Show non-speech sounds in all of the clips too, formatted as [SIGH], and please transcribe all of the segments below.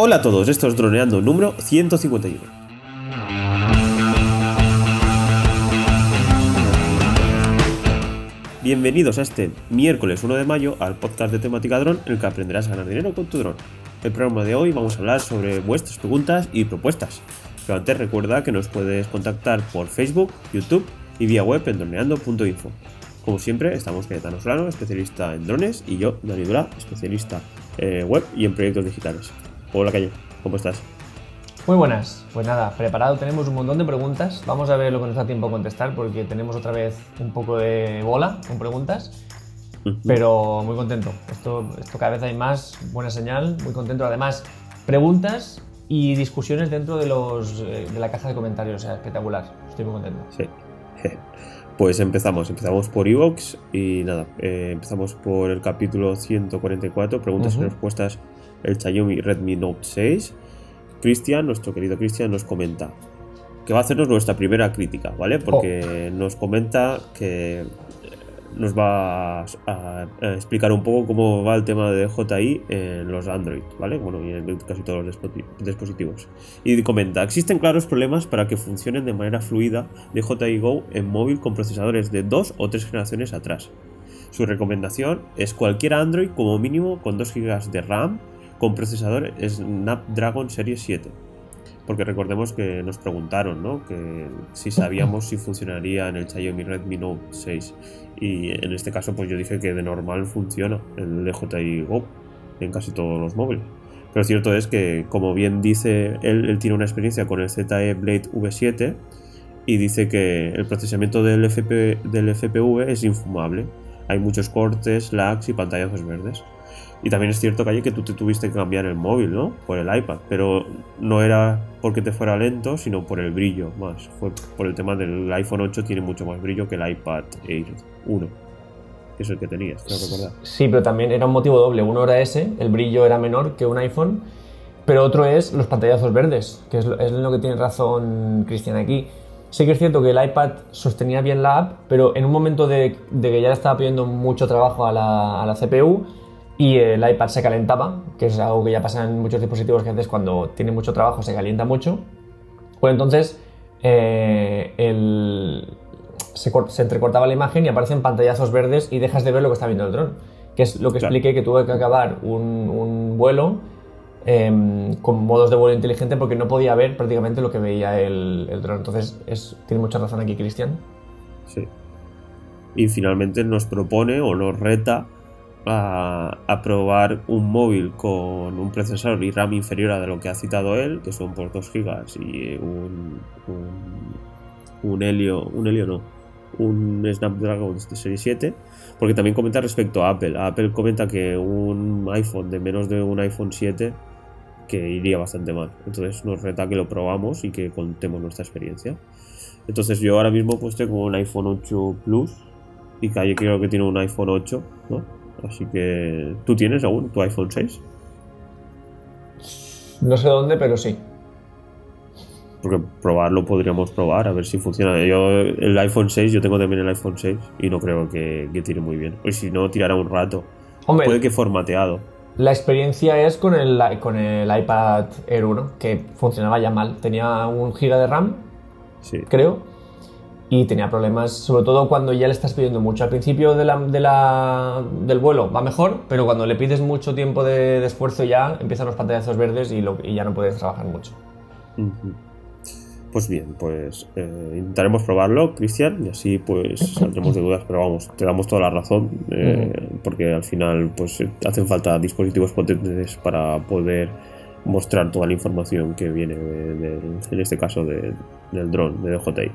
Hola a todos, esto es Droneando número 151. Bienvenidos a este miércoles 1 de mayo al podcast de temática dron en el que aprenderás a ganar dinero con tu dron. El programa de hoy vamos a hablar sobre vuestras preguntas y propuestas. Pero antes recuerda que nos puedes contactar por Facebook, YouTube y vía web en droneando.info. Como siempre, estamos Cayetano Solano, especialista en drones, y yo, Dani Dura, especialista en web y en proyectos digitales. Hola Calle, ¿cómo estás? Muy buenas, pues nada, preparado, tenemos un montón de preguntas, vamos a ver lo que nos da tiempo a contestar porque tenemos otra vez un poco de bola con preguntas, pero muy contento, esto, esto cada vez hay más, buena señal, muy contento, además preguntas y discusiones dentro de, los, eh, de la caja de comentarios, o sea, espectacular, estoy muy contento. Sí. [LAUGHS] Pues empezamos, empezamos por Evox y nada, eh, empezamos por el capítulo 144, preguntas y respuestas, el Xiaomi Redmi Note 6. Cristian, nuestro querido Cristian, nos comenta que va a hacernos nuestra primera crítica, ¿vale? Porque nos comenta que nos va a, explicar un poco cómo va el tema de DJI en los Android, ¿vale? Bueno, y en casi todos los dispositivos. Y comenta, existen claros problemas para que funcionen de manera fluida DJI Go en móvil con procesadores de dos o tres generaciones atrás. Su recomendación es cualquier Android como mínimo con 2 GB de RAM con procesador Snapdragon Series 7 porque recordemos que nos preguntaron, ¿no? Que si sabíamos si funcionaría en el Xiaomi Redmi Note 6. Y en este caso, pues yo dije que de normal funciona el DJI Go en casi todos los móviles. Pero cierto es que, como bien dice él, él tiene una experiencia con el ZE Blade V7 y dice que el procesamiento del, FP, del FPV es infumable. Hay muchos cortes, lags y pantallazos verdes. Y también es cierto, Calle, que tú te tuviste que cambiar el móvil, ¿no? Por el iPad. Pero no era porque te fuera lento, sino por el brillo más. Fue por el tema del iPhone 8 tiene mucho más brillo que el iPad Air 1. Que es el que tenías, creo recordar. Sí, pero también era un motivo doble. Uno era ese, el brillo era menor que un iPhone. Pero otro es los pantallazos verdes, que es lo, es lo que tiene razón Cristian aquí. Sí que es cierto que el iPad sostenía bien la app, pero en un momento de, de que ya le estaba pidiendo mucho trabajo a la, a la CPU, y el iPad se calentaba, que es algo que ya pasa en muchos dispositivos que antes cuando tiene mucho trabajo se calienta mucho, pues entonces eh, se, entrecortaba la imagen y aparecen pantallazos verdes y dejas de ver lo que está viendo el dron, que es lo que expliqué que tuve que acabar un, vuelo em, con modos de vuelo inteligente porque no podía ver prácticamente lo que veía el, el dron. Entonces es, tiene mucha razón aquí Cristian. Sí. Y finalmente nos propone o nos reta a, probar un móvil con un procesador y RAM inferior a lo que ha citado él, que son por 2 GB y un, un, Helio, un Helio no, un Snapdragon de serie 7, porque también comenta respecto a Apple. Apple comenta que un iPhone de menos de un iPhone 7 que iría bastante mal. Entonces nos reta que lo probamos y que contemos nuestra experiencia. Entonces yo ahora mismo pues tengo un iPhone 8 Plus y Calle creo que tiene un iPhone 8, ¿no? Así que, ¿tú tienes aún tu iPhone 6? No sé dónde, pero sí. Porque probarlo podríamos probar, a ver si funciona. Yo, el iPhone 6, yo tengo también el iPhone 6 y no creo que, tire muy bien. Pues si no, tirará un rato. Puede que formateado. La experiencia es con el, con el iPad Air 1, que funcionaba ya mal. Tenía un giga de RAM, sí. creo, y tenía problemas, sobre todo cuando ya le estás pidiendo mucho. Al principio de la, del vuelo va mejor, pero cuando le pides mucho tiempo de, esfuerzo ya empiezan los pantallazos verdes y, y, ya no puedes trabajar mucho. Pues bien, pues eh, intentaremos probarlo, Cristian, y así pues saldremos de dudas, pero vamos, te damos toda la razón, eh, porque al final pues hacen falta dispositivos potentes para poder mostrar toda la información que viene, en este caso, del dron, de DJI.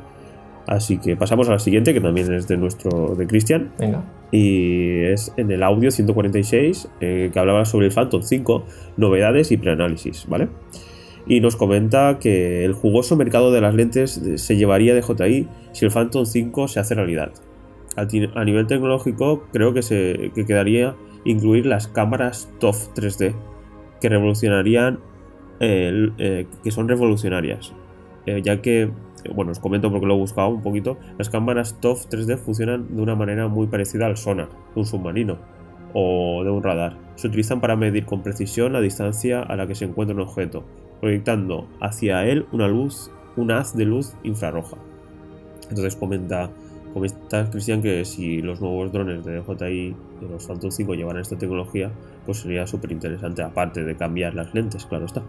Así que pasamos a la siguiente, que también es de nuestro, de Cristian. Venga. Y es en el audio 146, eh, que hablaba sobre el Phantom 5, novedades y preanálisis, ¿vale? Y nos comenta que el jugoso mercado de las lentes se llevaría de JI si el Phantom 5 se hace realidad. A nivel tecnológico, creo que se que quedaría incluir las cámaras TOF 3D, que revolucionarían, eh, que son revolucionarias, eh, ya que bueno, os comento porque lo he buscado un poquito, las cámaras TOF 3D funcionan de una manera muy parecida al sonar de un submarino. o de un radar. Se utilizan para medir con precisión la distancia a la que se encuentra un objeto, proyectando hacia él una luz, un haz de luz infrarroja. Entonces comenta, comenta Cristian que si los nuevos drones de DJI de los Phantom 5 llevaran esta tecnología, pues sería súper interesante, aparte de cambiar las lentes, claro está.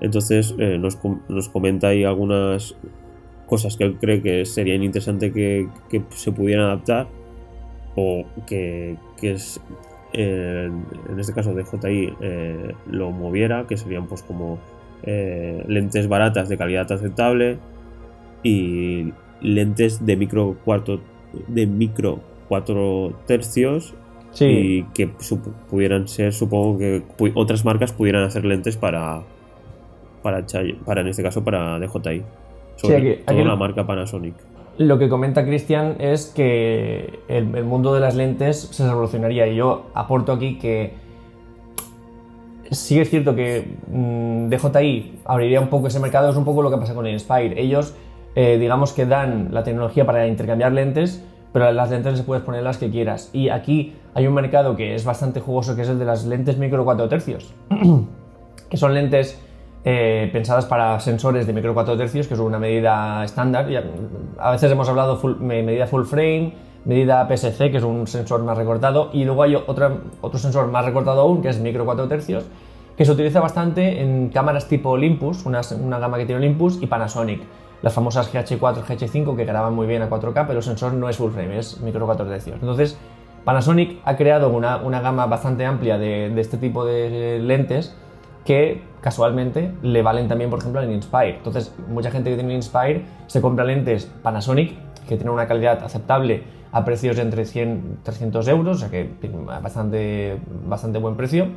Entonces eh, nos, nos, comenta ahí algunas cosas que él cree que serían interesantes que, se pudieran adaptar o que, que es, eh, en este caso DJI eh, lo moviera, que serían pues como eh, lentes baratas de calidad aceptable y lentes de micro cuarto de micro 4 tercios y que pudieran ser supongo que otras marcas pudieran hacer lentes para para, para en este caso para DJI sobre la marca Panasonic. lo que comenta Cristian es que el, mundo de las lentes se revolucionaría. Y yo aporto aquí que sí es cierto que mm, DJI abriría un poco ese mercado, es un poco lo que pasa con el Inspire. Ellos, eh, digamos que dan la tecnología para intercambiar lentes, pero las lentes les puedes poner las que quieras. Y aquí hay un mercado que es bastante jugoso, que es el de las lentes micro 4 tercios, [CLEARS THROAT] que son lentes eh, pensadas para sensores de micro 4 tercios, que es una medida estándar. A veces hemos hablado full, medida full frame, medida PSC, que es un sensor más recortado, y luego hay otra, otro sensor más recortado aún, que es micro 4 tercios, que se utiliza bastante en cámaras tipo Olympus, una, una gama que tiene Olympus, y Panasonic. Las famosas GH4, GH5 que graban muy bien a 4K, pero el sensor no es full frame, es micro 4 tercios. Entonces, Panasonic ha creado una, una gama bastante amplia de, de este tipo de lentes que casualmente le valen también, por ejemplo, al Inspire. Entonces, mucha gente que tiene Inspire se compra lentes Panasonic que tienen una calidad aceptable a precios de entre 100 y 300 euros, o sea que bastante, bastante buen precio.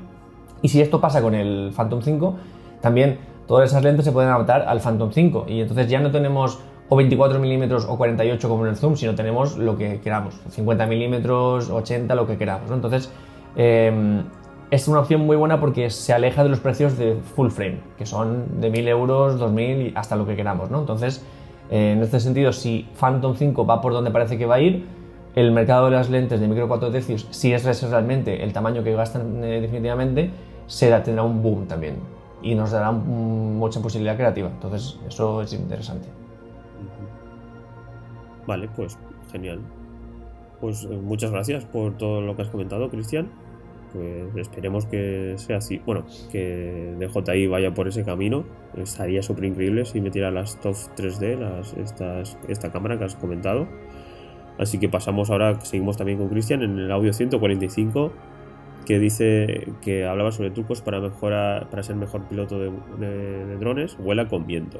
Y si esto pasa con el Phantom 5, también todas esas lentes se pueden adaptar al Phantom 5 y entonces ya no tenemos o 24 milímetros o 48 como en el zoom, sino tenemos lo que queramos, 50 milímetros, 80, lo que queramos. Entonces, eh, es una opción muy buena porque se aleja de los precios de full frame, que son de 1000 euros, 2000 y hasta lo que queramos, ¿no? Entonces, eh, en este sentido, si Phantom 5 va por donde parece que va a ir, el mercado de las lentes de micro 4 tercios, si es realmente el tamaño que gastan eh, definitivamente, será, tendrá un boom también y nos dará mucha posibilidad creativa. Entonces, eso es interesante. Vale, pues genial. Pues eh, muchas gracias por todo lo que has comentado, Cristian pues esperemos que sea así. Bueno, que DJI vaya por ese camino. Estaría súper increíble si metiera las TOF 3D, las, estas, esta cámara que has comentado. Así que pasamos ahora, seguimos también con Cristian en el audio 145 que dice que hablaba sobre trucos para mejorar, para ser mejor piloto de, drones, vuela con viento.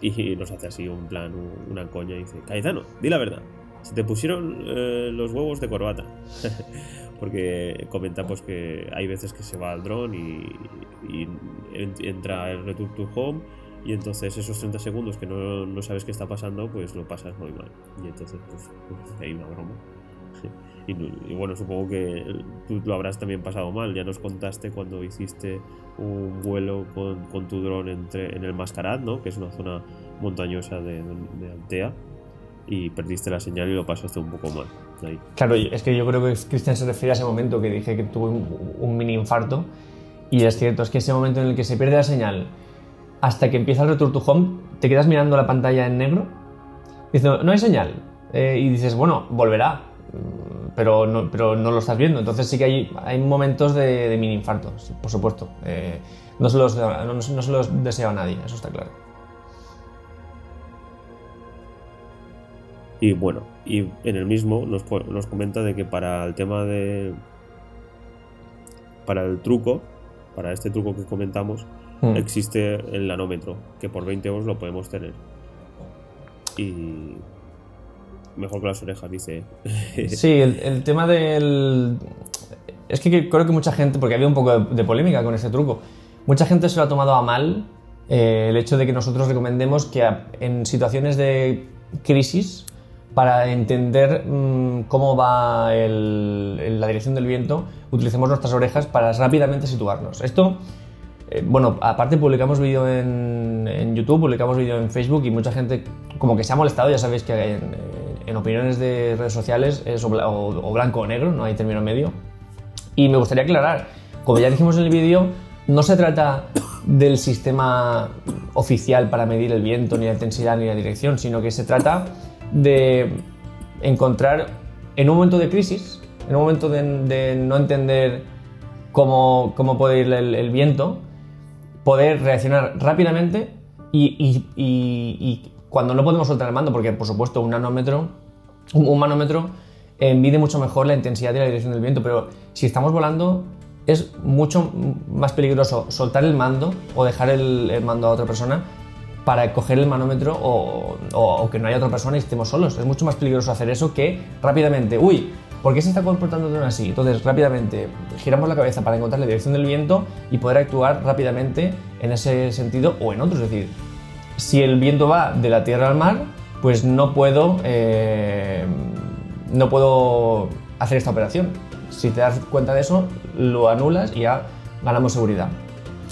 Y nos hace así un plan, una coña y dice, Caizano, di la verdad, se te pusieron eh, los huevos de corbata. [LAUGHS] porque comenta pues que hay veces que se va al dron y, entra el return to home y entonces esos 30 segundos que no, sabes qué está pasando pues lo pasas muy mal y entonces pues, pues hay una broma [LAUGHS] y, bueno supongo que tú lo habrás también pasado mal ya nos contaste cuando hiciste un vuelo con, tu dron en el Mascarat ¿no? que es una zona montañosa de, de Altea y perdiste la señal y lo pasaste un poco mal. Claro, es que yo creo que Cristian se refiere a ese momento que dije que tuve un, mini infarto. Y es cierto, es que ese momento en el que se pierde la señal hasta que empieza el return to home, te quedas mirando la pantalla en negro, dices, no hay señal. Eh, y dices, bueno, volverá, mm, pero no, pero no lo estás viendo. Entonces sí que hay, hay momentos de, mini infarto, por supuesto. Eh, no, se los, no, no se los desea a nadie, eso está claro. Y bueno, y en el mismo nos, nos comenta de que para el tema de. Para el truco, para este truco que comentamos, hmm. existe el nanómetro, que por 20 euros lo podemos tener. Y. Mejor que las orejas, dice. [LAUGHS] sí, el, tema del. Es que creo que mucha gente, porque había un poco de, polémica con ese truco, mucha gente se lo ha tomado a mal eh, el hecho de que nosotros recomendemos que en situaciones de crisis para entender mm, cómo va la dirección del viento, utilicemos nuestras orejas para rápidamente situarnos. Esto, eh, bueno, aparte publicamos vídeo en, YouTube, publicamos vídeo en Facebook y mucha gente como que se ha molestado, ya sabéis que en, opiniones de redes sociales es o, blanco o negro, no hay término medio. Y me gustaría aclarar, como ya dijimos en el vídeo, no se trata del sistema oficial para medir el viento, ni la intensidad, ni la dirección, sino que se trata de encontrar en un momento de crisis, en un momento de, no entender cómo, cómo puede ir el, viento, poder reaccionar rápidamente y, cuando no podemos soltar el mando, porque por supuesto un nanómetro, un, manómetro eh, mide mucho mejor la intensidad y la dirección del viento, pero si estamos volando es mucho más peligroso soltar el mando o dejar el, mando a otra persona para coger el manómetro o, que no haya otra persona y estemos solos. Es mucho más peligroso hacer eso que rápidamente, uy, ¿por qué se está comportando así? Entonces rápidamente giramos la cabeza para encontrar la dirección del viento y poder actuar rápidamente en ese sentido o en otro. Es decir, si el viento va de la tierra al mar, pues no puedo, eh, no puedo hacer esta operación si te das cuenta de eso, lo anulas y ya ganamos seguridad.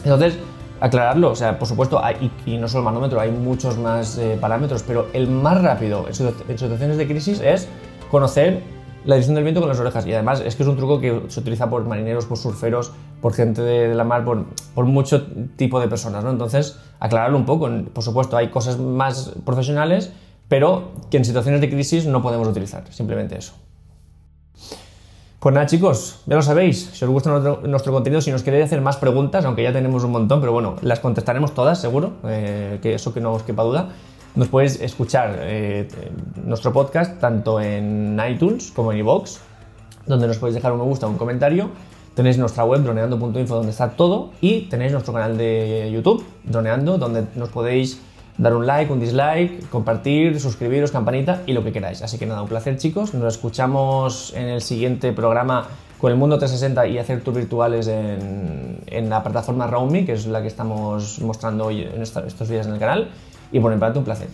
Entonces, aclararlo, o sea, por supuesto, hay, y, no solo el manómetro, hay muchos más eh, parámetros, pero el más rápido en, situaciones de crisis es conocer la dirección del viento con las orejas. Y además es que es un truco que se utiliza por marineros, por surferos, por gente de, la mar, por, por, mucho tipo de personas, ¿no? Entonces, aclararlo un poco. Por supuesto, hay cosas más profesionales, pero que en situaciones de crisis no podemos utilizar. Simplemente eso. Pues nada, chicos, ya lo sabéis. Si os gusta nuestro, contenido, si nos queréis hacer más preguntas, aunque ya tenemos un montón, pero bueno, las contestaremos todas, seguro, eh, que eso que no os quepa duda. Nos podéis escuchar eh, nuestro podcast tanto en iTunes como en iVoox, donde nos podéis dejar un me gusta o un comentario. Tenéis nuestra web droneando.info donde está todo y tenéis nuestro canal de YouTube, Droneando, donde nos podéis dar un like, un dislike, compartir, suscribiros, campanita y lo que queráis. Así que nada, un placer chicos. Nos escuchamos en el siguiente programa con el Mundo 360 y hacer tours virtuales en, la plataforma Roundme, que es la que estamos mostrando hoy en estos días en el canal. Y por mi un placer.